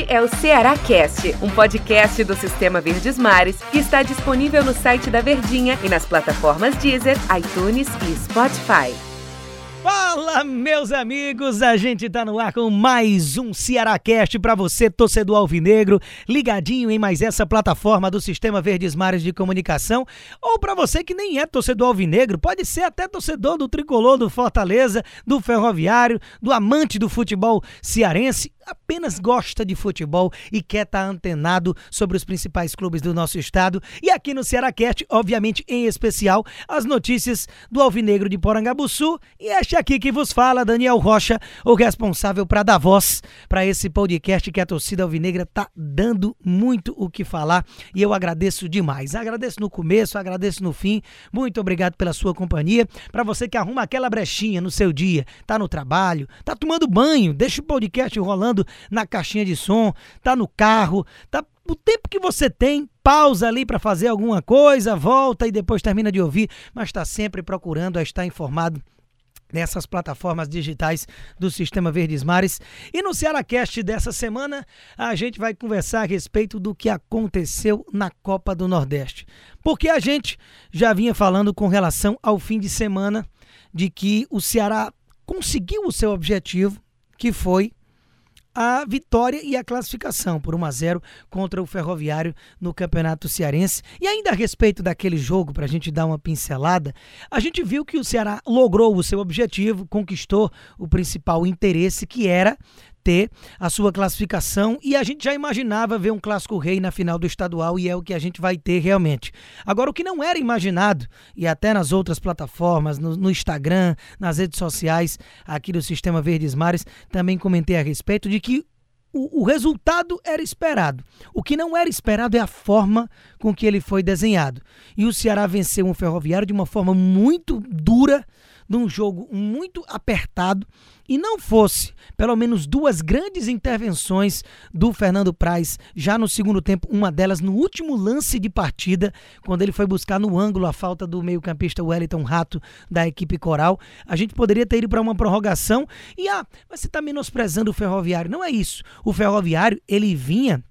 Este é o Ceará Cast, um podcast do Sistema Verdes Mares que está disponível no site da Verdinha e nas plataformas Deezer, iTunes e Spotify. Fala, meus amigos! A gente tá no ar com mais um Cearacast para você, torcedor alvinegro, ligadinho em mais essa plataforma do Sistema Verdes Mares de Comunicação, ou para você que nem é torcedor alvinegro, pode ser até torcedor do tricolor do Fortaleza, do Ferroviário, do amante do futebol cearense apenas gosta de futebol e quer estar tá antenado sobre os principais clubes do nosso estado. E aqui no Cearacast, obviamente, em especial, as notícias do Alvinegro de Porangabuçu. E este aqui que vos fala, Daniel Rocha, o responsável para dar voz para esse podcast que a torcida alvinegra tá dando muito o que falar. E eu agradeço demais. Agradeço no começo, agradeço no fim. Muito obrigado pela sua companhia. Para você que arruma aquela brechinha no seu dia, tá no trabalho, tá tomando banho, deixa o podcast rolando na caixinha de som, tá no carro, tá o tempo que você tem, pausa ali para fazer alguma coisa, volta e depois termina de ouvir, mas está sempre procurando estar informado nessas plataformas digitais do Sistema Verdes Mares. E no Cearacast dessa semana, a gente vai conversar a respeito do que aconteceu na Copa do Nordeste. Porque a gente já vinha falando com relação ao fim de semana de que o Ceará conseguiu o seu objetivo, que foi a vitória e a classificação por 1 a 0 contra o Ferroviário no Campeonato Cearense. E ainda a respeito daquele jogo, para a gente dar uma pincelada, a gente viu que o Ceará logrou o seu objetivo, conquistou o principal interesse, que era ter a sua classificação e a gente já imaginava ver um clássico rei na final do estadual e é o que a gente vai ter realmente. Agora, o que não era imaginado, e até nas outras plataformas, no, no Instagram, nas redes sociais aqui do Sistema Verdes Mares, também comentei a respeito de que o, o, resultado era esperado. O que não era esperado é a forma com que ele foi desenhado. E o Ceará venceu um ferroviário de uma forma muito dura, num jogo muito apertado e não fosse pelo menos duas grandes intervenções do Fernando Praz já no segundo tempo, uma delas no último lance de partida, quando ele foi buscar no ângulo a falta do meio-campista Wellington Rato da equipe Coral, a gente poderia ter ido para uma prorrogação e ah, mas você está menosprezando o Ferroviário. Não é isso. O Ferroviário, ele vinha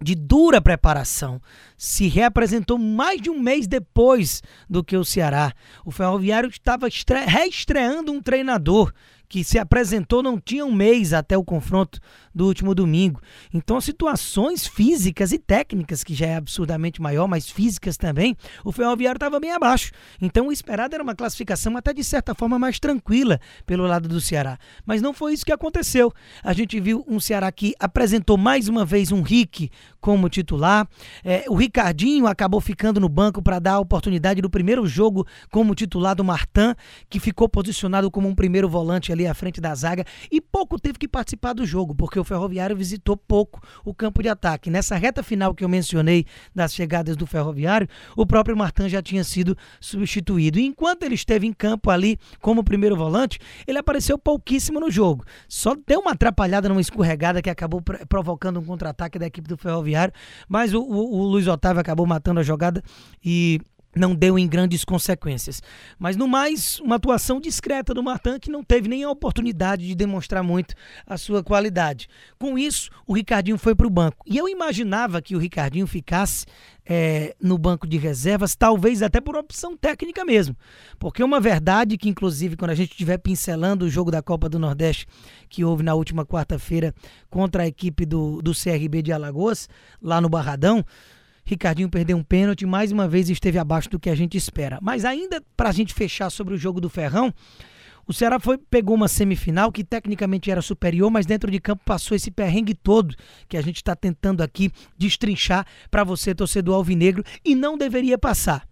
de dura preparação. Se reapresentou mais de um mês depois do que o Ceará. O Ferroviário estava reestreando um treinador que se apresentou não tinha um mês até o confronto do último domingo. Então, situações físicas e técnicas, que já é absurdamente maior, mas físicas também, o Ferroviário estava bem abaixo. Então, o esperado era uma classificação até de certa forma mais tranquila pelo lado do Ceará. Mas não foi isso que aconteceu. A gente viu um Ceará que apresentou mais uma vez um Rick como titular. É, o Ricardinho acabou ficando no banco para dar a oportunidade do primeiro jogo como titular do Martin, que ficou posicionado como um primeiro volante ali à frente da zaga e pouco teve que participar do jogo, porque o Ferroviário visitou pouco o campo de ataque. Nessa reta final que eu mencionei das chegadas do Ferroviário, o próprio Martin já tinha sido substituído. E enquanto ele esteve em campo ali como primeiro volante, ele apareceu pouquíssimo no jogo. Só deu uma atrapalhada numa escorregada que acabou provocando um contra-ataque da equipe do Ferroviário, mas o, o, o Luiz Otávio acabou matando a jogada e não deu em grandes consequências. Mas no mais, uma atuação discreta do Martin que não teve nem a oportunidade de demonstrar muito a sua qualidade. Com isso, o Ricardinho foi para o banco. E eu imaginava que o Ricardinho ficasse é, no banco de reservas, talvez até por opção técnica mesmo. Porque é uma verdade que, inclusive, quando a gente estiver pincelando o jogo da Copa do Nordeste que houve na última quarta-feira contra a equipe do, do CRB de Alagoas, lá no Barradão, Ricardinho perdeu um pênalti, mais uma vez esteve abaixo do que a gente espera. Mas ainda para a gente fechar sobre o jogo do Ferrão, o Ceará foi, pegou uma semifinal que tecnicamente era superior, mas dentro de campo passou esse perrengue todo que a gente está tentando aqui destrinchar para você, torcedor alvinegro, e não deveria passar.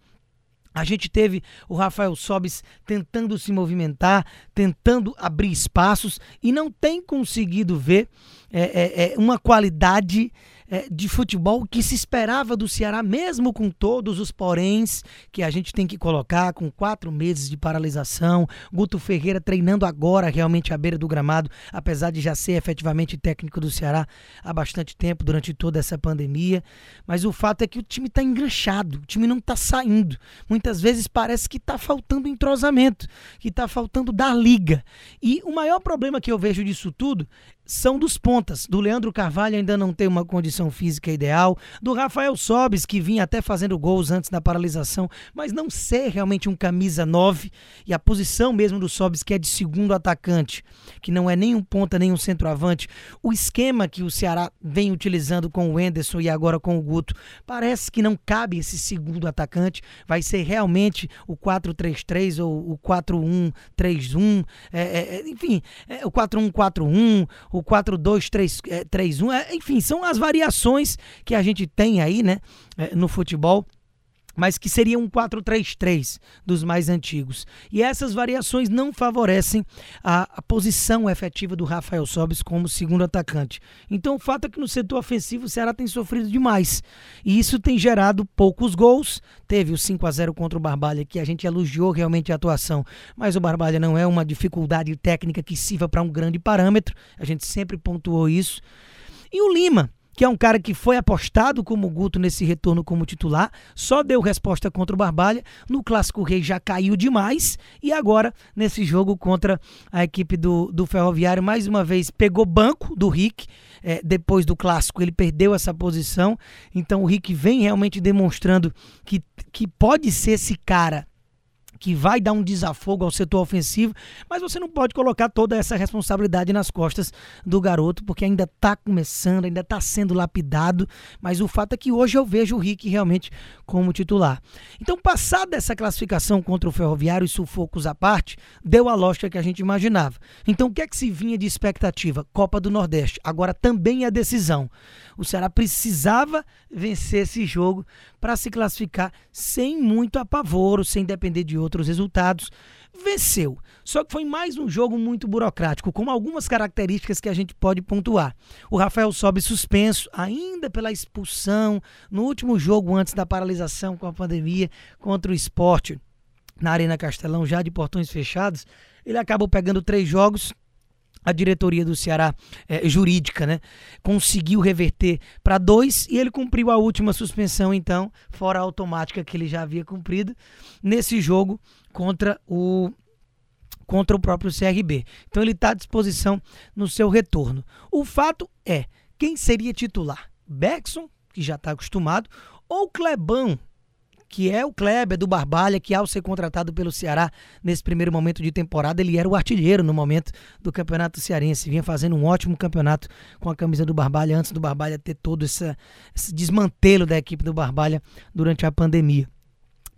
A gente teve o Rafael Sobis tentando se movimentar, tentando abrir espaços e não tem conseguido ver é, é, uma qualidade é, de futebol que se esperava do Ceará, mesmo com todos os poréns que a gente tem que colocar, com quatro meses de paralisação. Guto Ferreira treinando agora realmente à beira do gramado, apesar de já ser efetivamente técnico do Ceará há bastante tempo, durante toda essa pandemia. Mas o fato é que o time está enganchado, o time não está saindo. Muitas vezes parece que está faltando entrosamento, que está faltando dar liga. E o maior problema que eu vejo disso tudo são dos pontas. Do Leandro Carvalho ainda não tem uma condição física ideal. Do Rafael Sobes, que vinha até fazendo gols antes da paralisação, mas não ser realmente um camisa 9. E a posição mesmo do Sobes, que é de segundo atacante, que não é nem um ponta nem um centroavante. O esquema que o Ceará vem utilizando com o Enderson e agora com o Guto, parece que não cabe esse segundo atacante. Vai ser realmente o 4-3-3 ou o 4-1-3-1. É, é, enfim, é, o 4-1-4-1 o 4-2-3-1, é, enfim, são as variações que a gente tem aí, né, é, no futebol mas que seria um 4-3-3 dos mais antigos. E essas variações não favorecem a, a, posição efetiva do Rafael Sobis como segundo atacante. Então o fato é que no setor ofensivo o Ceará tem sofrido demais. E isso tem gerado poucos gols. Teve o 5 a 0 contra o Barbalha, que a gente elogiou realmente a atuação, mas o Barbalha não é uma dificuldade técnica que sirva para um grande parâmetro. A gente sempre pontuou isso. E o Lima, que é um cara que foi apostado como Guto nesse retorno como titular, só deu resposta contra o Barbalha. No Clássico Rei já caiu demais e agora, nesse jogo contra a equipe do, do Ferroviário, mais uma vez pegou banco do Rick. É, depois do Clássico, ele perdeu essa posição. Então o Rick vem realmente demonstrando que, que pode ser esse cara que vai dar um desafogo ao setor ofensivo, mas você não pode colocar toda essa responsabilidade nas costas do garoto, porque ainda está começando, ainda está sendo lapidado, mas o fato é que hoje eu vejo o Rick realmente como titular. Então, passada essa classificação contra o Ferroviário e sufocos à parte, deu a lógica que a gente imaginava. Então, o que é que se vinha de expectativa? Copa do Nordeste. Agora também é decisão. O Ceará precisava vencer esse jogo para se classificar sem muito apavoro, sem depender de outros resultados. Venceu. Só que foi mais um jogo muito burocrático, com algumas características que a gente pode pontuar. O Rafael sobe suspenso, ainda pela expulsão, no último jogo antes da paralisação com a pandemia contra o esporte na Arena Castelão, já de portões fechados. Ele acabou pegando três jogos, a diretoria do Ceará é, jurídica, né, conseguiu reverter para dois e ele cumpriu a última suspensão, então, fora a automática que ele já havia cumprido nesse jogo contra o contra o próprio CRB. Então ele está à disposição no seu retorno. O fato é, quem seria titular? Beckson, que já está acostumado, ou Clebão, que é o Kleber do Barbalha, que ao ser contratado pelo Ceará nesse primeiro momento de temporada, ele era o artilheiro no momento do Campeonato Cearense, vinha fazendo um ótimo campeonato com a camisa do Barbalha, antes do Barbalha ter todo esse desmantelo da equipe do Barbalha durante a pandemia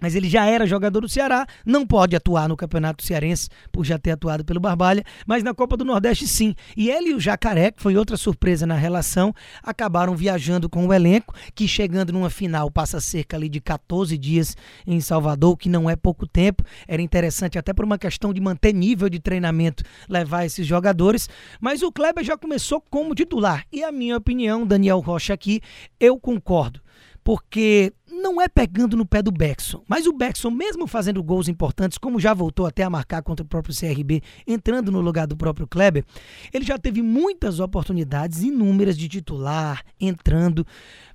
mas ele já era jogador do Ceará, não pode atuar no Campeonato Cearense por já ter atuado pelo Barbalha, mas na Copa do Nordeste sim. E ele e o Jacaré, que foi outra surpresa na relação, acabaram viajando com o elenco, que chegando numa final passa cerca ali de 14 dias em Salvador, que não é pouco tempo. Era interessante até por uma questão de manter nível de treinamento levar esses jogadores, mas o Kleber já começou como titular. E a minha opinião, Daniel Rocha aqui, eu concordo porque não é pegando no pé do Beckson, mas o Beckson, mesmo fazendo gols importantes, como já voltou até a marcar contra o próprio CRB, entrando no lugar do próprio Kleber, ele já teve muitas oportunidades, inúmeras de titular, entrando,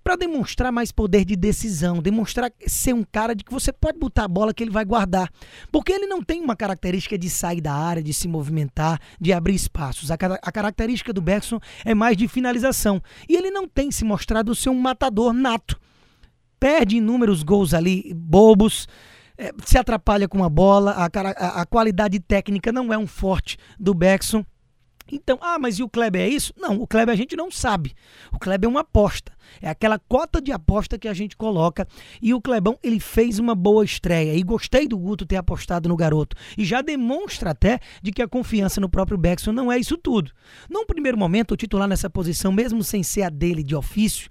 para demonstrar mais poder de decisão, demonstrar ser um cara de que você pode botar a bola que ele vai guardar. Porque ele não tem uma característica de sair da área, de se movimentar, de abrir espaços. A, a característica do Beckson é mais de finalização. E ele não tem se mostrado ser um matador nato perde inúmeros gols ali bobos, é, se atrapalha com a bola, a, a, a, qualidade técnica não é um forte do Beckson. Então, ah, mas e o Kleber é isso? Não, o Kleber a gente não sabe. O Kleber é uma aposta. É aquela cota de aposta que a gente coloca. E o Clebão, ele fez uma boa estreia. E gostei do Guto ter apostado no garoto. E já demonstra até de que a confiança no próprio Beckson não é isso tudo. Num primeiro momento, o titular nessa posição, mesmo sem ser a dele de ofício,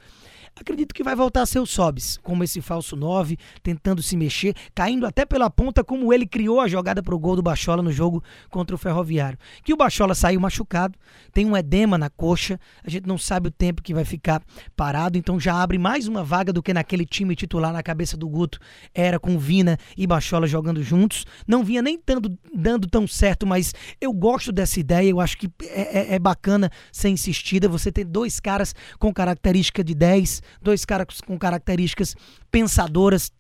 acredito que vai voltar a ser o Sobis, como esse falso 9, tentando se mexer, caindo até pela ponta, como ele criou a jogada para o gol do Bachola no jogo contra o Ferroviário. Que o Bachola saiu machucado, tem um edema na coxa, a gente não sabe o tempo que vai ficar parado, então já abre mais uma vaga do que naquele time titular na cabeça do Guto, era com Vina e Bachola jogando juntos. Não vinha nem tanto, dando tão certo, mas eu gosto dessa ideia, eu acho que é, é, é bacana ser insistida, você ter dois caras com característica de 10, dois caras com características pensadoras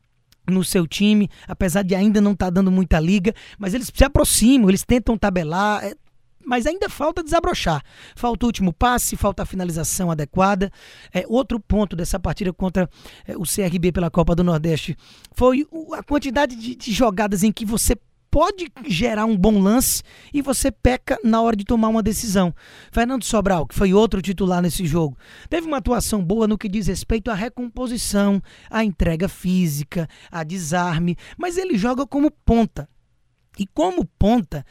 no seu time, apesar de ainda não estar tá dando muita liga, mas eles se aproximam, eles tentam tabelar. É, mas ainda falta desabrochar. Falta o último passe, falta a finalização adequada. É, outro ponto dessa partida contra é, o CRB pela Copa do Nordeste foi a quantidade de, de jogadas em que você pode gerar um bom lance e você peca na hora de tomar uma decisão. Fernando Sobral, que foi outro titular nesse jogo, teve uma atuação boa no que diz respeito à recomposição, à entrega física, a desarme, mas ele joga como ponta. E como ponta,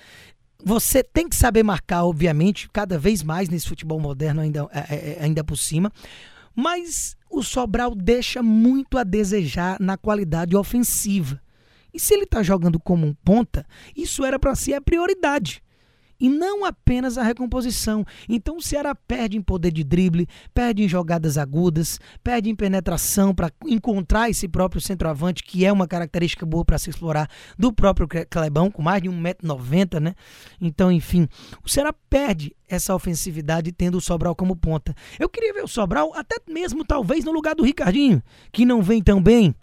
você tem que saber marcar, obviamente, cada vez mais nesse futebol moderno ainda, é, é, é ainda por cima, mas o Sobral deixa muito a desejar na qualidade ofensiva. E se ele está jogando como um ponta, isso era para ser a prioridade. E não apenas a recomposição. Então o Ceará perde em poder de drible, perde em jogadas agudas, perde em penetração para encontrar esse próprio centroavante, que é uma característica boa para se explorar do próprio Clebão, com mais de 1,90m, né? Então, enfim, o Ceará perde essa ofensividade tendo o Sobral como ponta. Eu queria ver o Sobral até mesmo talvez no lugar do Ricardinho, que não vem tão bem.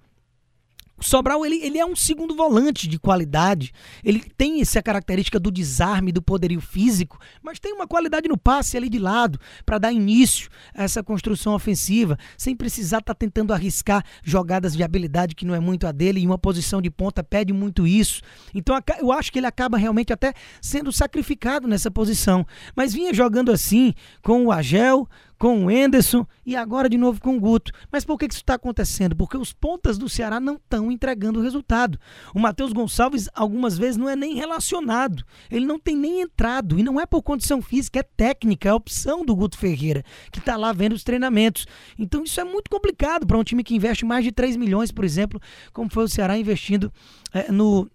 O Sobral ele, ele é um segundo volante de qualidade. Ele tem essa característica do desarme, do poderio físico, mas tem uma qualidade no passe ali de lado para dar início a essa construção ofensiva, sem precisar estar tá tentando arriscar jogadas de habilidade que não é muito a dele e uma posição de ponta pede muito isso. Então eu acho que ele acaba realmente até sendo sacrificado nessa posição. Mas vinha jogando assim com o Agel, com o Enderson e agora de novo com o Guto. Mas por que isso está acontecendo? Porque os pontas do Ceará não estão entregando o resultado. O Matheus Gonçalves, algumas vezes, não é nem relacionado. Ele não tem nem entrado. E não é por condição física, é técnica, é opção do Guto Ferreira, que está lá vendo os treinamentos. Então isso é muito complicado para um time que investe mais de 3 milhões, por exemplo, como foi o Ceará investindo é, no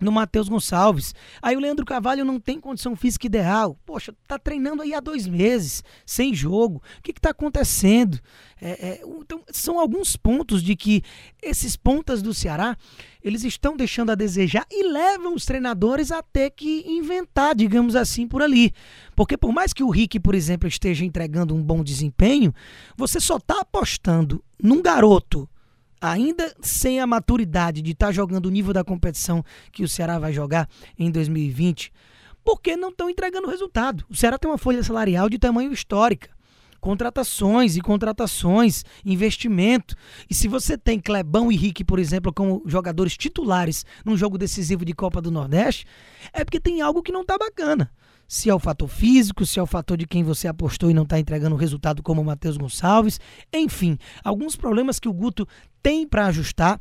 no Matheus Gonçalves. Aí o Leandro Carvalho não tem condição física ideal. Poxa, tá treinando aí há dois meses, sem jogo. O que está acontecendo? É, é, então, são alguns pontos de que esses pontas do Ceará, eles estão deixando a desejar e levam os treinadores a ter que inventar, digamos assim, por ali. Porque por mais que o Rick, por exemplo, esteja entregando um bom desempenho, você só está apostando num garoto ainda sem a maturidade de estar tá jogando o nível da competição que o Ceará vai jogar em 2020, porque não estão entregando resultado. O Ceará tem uma folha salarial de tamanho histórica. Contratações e contratações, investimento. E se você tem Clebão e Rick, por exemplo, como jogadores titulares num jogo decisivo de Copa do Nordeste, é porque tem algo que não está bacana se é o fator físico, se é o fator de quem você apostou e não está entregando o resultado como o Matheus Gonçalves, enfim, alguns problemas que o Guto tem para ajustar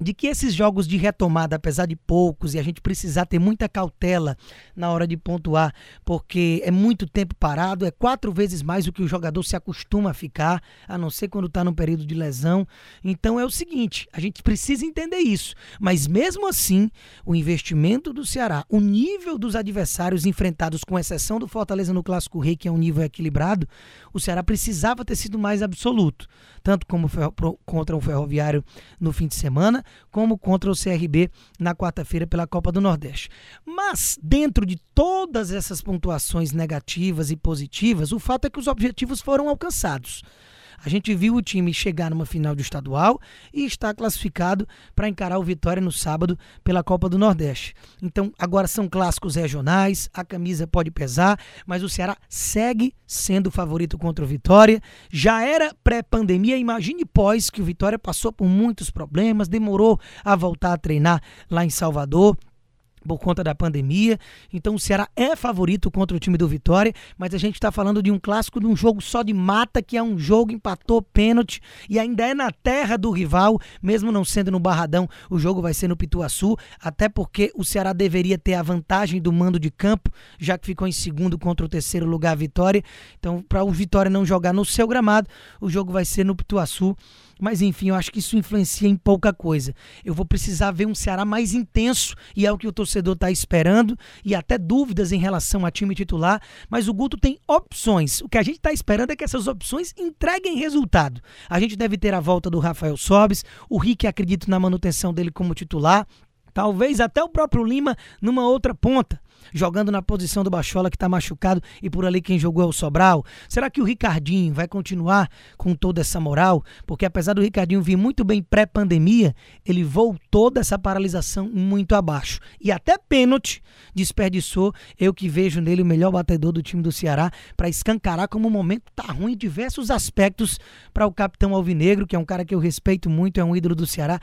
de que esses jogos de retomada, apesar de poucos, e a gente precisar ter muita cautela na hora de pontuar, porque é muito tempo parado, é quatro vezes mais o que o jogador se acostuma a ficar, a não ser quando está num período de lesão. Então é o seguinte, a gente precisa entender isso. Mas mesmo assim, o investimento do Ceará, o nível dos adversários enfrentados, com exceção do Fortaleza no Clássico Rei, que é um nível equilibrado, o Ceará precisava ter sido mais absoluto, tanto como contra o Ferroviário no fim de semana, como contra o CRB na quarta-feira pela Copa do Nordeste. Mas, dentro de todas essas pontuações negativas e positivas, o fato é que os objetivos foram alcançados. A gente viu o time chegar numa final de estadual e está classificado para encarar o Vitória no sábado pela Copa do Nordeste. Então, agora são clássicos regionais, a camisa pode pesar, mas o Ceará segue sendo o favorito contra o Vitória. Já era pré-pandemia, imagine pós que o Vitória passou por muitos problemas, demorou a voltar a treinar lá em Salvador por conta da pandemia. Então o Ceará é favorito contra o time do Vitória, mas a gente está falando de um clássico de um jogo só de mata, que é um jogo empatou pênalti e ainda é na terra do rival, mesmo não sendo no Barradão, o jogo vai ser no Pituaçu, até porque o Ceará deveria ter a vantagem do mando de campo, já que ficou em segundo contra o terceiro lugar a Vitória. Então, para o Vitória não jogar no seu gramado, o jogo vai ser no Pituaçu. Mas enfim, eu acho que isso influencia em pouca coisa. Eu vou precisar ver um Ceará mais intenso e é o que o torcedor está esperando e até dúvidas em relação a time titular. Mas o Guto tem opções. O que a gente está esperando é que essas opções entreguem resultado. A gente deve ter a volta do Rafael Sobes, o Rick acredito na manutenção dele como titular. Talvez até o próprio Lima numa outra ponta. Jogando na posição do Bachola que está machucado e por ali quem jogou é o Sobral? Será que o Ricardinho vai continuar com toda essa moral? Porque apesar do Ricardinho vir muito bem pré-pandemia, ele voltou dessa paralisação muito abaixo. E até pênalti desperdiçou. Eu que vejo nele o melhor batedor do time do Ceará para escancarar como o momento tá ruim em diversos aspectos para o capitão Alvinegro, que é um cara que eu respeito muito, é um ídolo do Ceará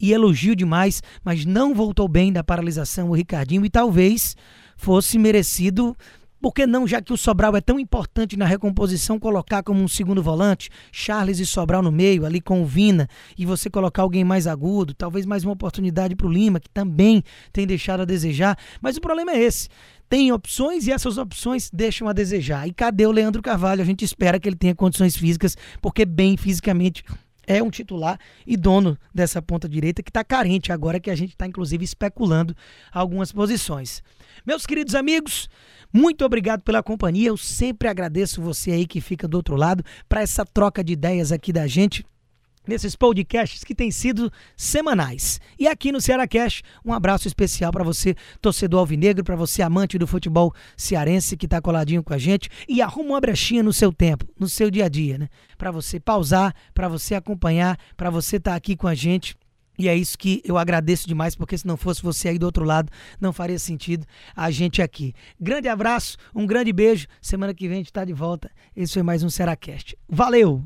e elogio demais, mas não voltou bem da paralisação o Ricardinho e talvez fosse merecido por que não, já que o Sobral é tão importante na recomposição, colocar como um segundo volante, Charles e Sobral no meio, ali com o Vina, e você colocar alguém mais agudo, talvez mais uma oportunidade para o Lima, que também tem deixado a desejar. Mas o problema é esse. Tem opções e essas opções deixam a desejar. E cadê o Leandro Carvalho? A gente espera que ele tenha condições físicas, porque bem fisicamente é um titular e dono dessa ponta direita que está carente agora que a gente está inclusive especulando algumas posições. Meus queridos amigos, muito obrigado pela companhia. Eu sempre agradeço você aí que fica do outro lado para essa troca de ideias aqui da gente nesses podcasts que têm sido semanais. E aqui no Ceará Cash, um abraço especial para você, torcedor alvinegro, para você amante do futebol cearense que está coladinho com a gente e arruma uma brechinha no seu tempo, no seu dia a dia, né? Para você pausar, para você acompanhar, para você estar tá aqui com a gente e é isso que eu agradeço demais, porque se não fosse você aí do outro lado, não faria sentido a gente aqui. Grande abraço, um grande beijo. Semana que vem a gente está de volta. Esse foi mais um Seracast. Valeu!